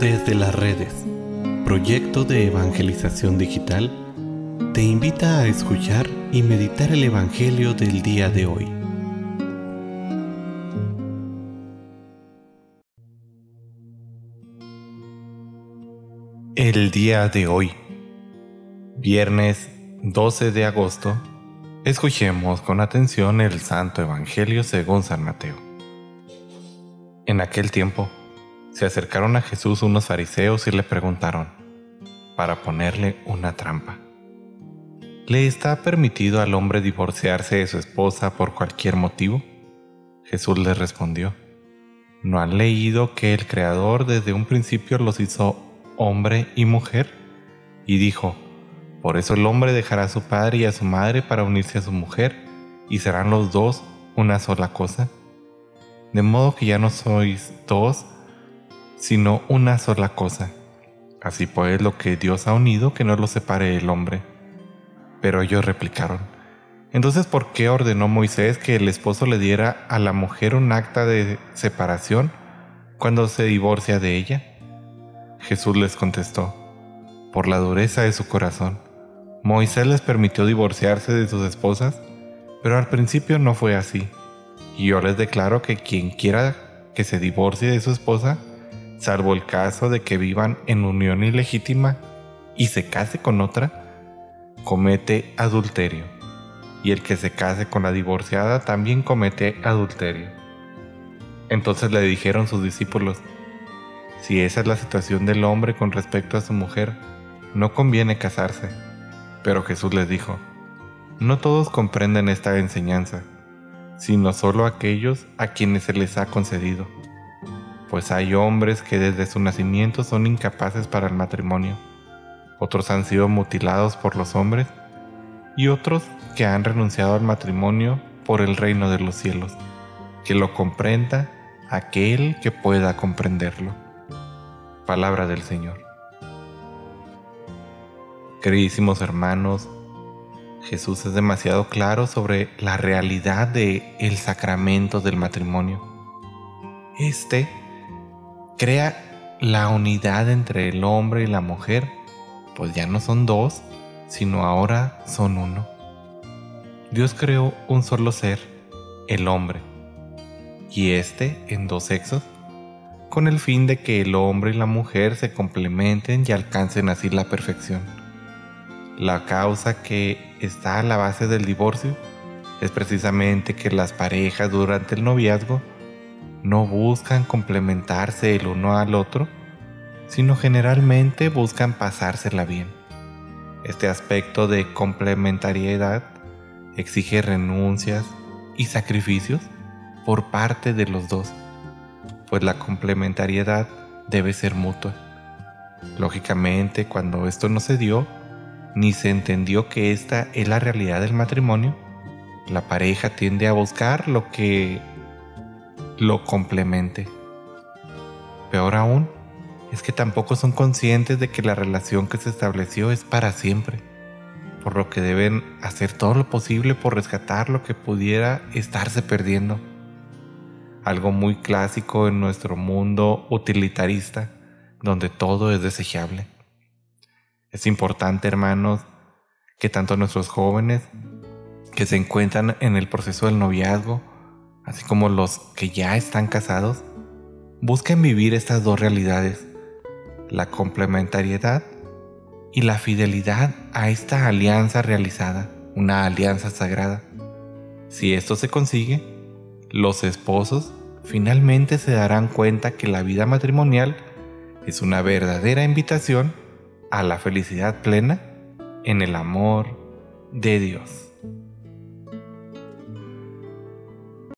Desde las redes, proyecto de evangelización digital, te invita a escuchar y meditar el Evangelio del día de hoy. El día de hoy, viernes 12 de agosto, escuchemos con atención el Santo Evangelio según San Mateo. En aquel tiempo, se acercaron a Jesús unos fariseos y le preguntaron, para ponerle una trampa. ¿Le está permitido al hombre divorciarse de su esposa por cualquier motivo? Jesús les respondió, ¿no han leído que el Creador desde un principio los hizo hombre y mujer? Y dijo, por eso el hombre dejará a su padre y a su madre para unirse a su mujer, y serán los dos una sola cosa. De modo que ya no sois dos, sino una sola cosa. Así pues, lo que Dios ha unido, que no lo separe el hombre. Pero ellos replicaron, entonces, ¿por qué ordenó Moisés que el esposo le diera a la mujer un acta de separación cuando se divorcia de ella? Jesús les contestó, por la dureza de su corazón. Moisés les permitió divorciarse de sus esposas, pero al principio no fue así. Y yo les declaro que quien quiera que se divorcie de su esposa, salvo el caso de que vivan en unión ilegítima y se case con otra, comete adulterio. Y el que se case con la divorciada también comete adulterio. Entonces le dijeron sus discípulos, si esa es la situación del hombre con respecto a su mujer, no conviene casarse. Pero Jesús les dijo, no todos comprenden esta enseñanza, sino solo aquellos a quienes se les ha concedido pues hay hombres que desde su nacimiento son incapaces para el matrimonio, otros han sido mutilados por los hombres y otros que han renunciado al matrimonio por el reino de los cielos, que lo comprenda aquel que pueda comprenderlo. Palabra del Señor. Queridísimos hermanos, Jesús es demasiado claro sobre la realidad de el sacramento del matrimonio. Este crea la unidad entre el hombre y la mujer, pues ya no son dos, sino ahora son uno. Dios creó un solo ser, el hombre, y este en dos sexos, con el fin de que el hombre y la mujer se complementen y alcancen así la perfección. La causa que está a la base del divorcio es precisamente que las parejas durante el noviazgo no buscan complementarse el uno al otro, sino generalmente buscan pasársela bien. Este aspecto de complementariedad exige renuncias y sacrificios por parte de los dos, pues la complementariedad debe ser mutua. Lógicamente, cuando esto no se dio, ni se entendió que esta es la realidad del matrimonio, la pareja tiende a buscar lo que lo complemente. Peor aún, es que tampoco son conscientes de que la relación que se estableció es para siempre, por lo que deben hacer todo lo posible por rescatar lo que pudiera estarse perdiendo. Algo muy clásico en nuestro mundo utilitarista, donde todo es desechable. Es importante, hermanos, que tanto nuestros jóvenes que se encuentran en el proceso del noviazgo, así como los que ya están casados, busquen vivir estas dos realidades, la complementariedad y la fidelidad a esta alianza realizada, una alianza sagrada. Si esto se consigue, los esposos finalmente se darán cuenta que la vida matrimonial es una verdadera invitación a la felicidad plena en el amor de Dios.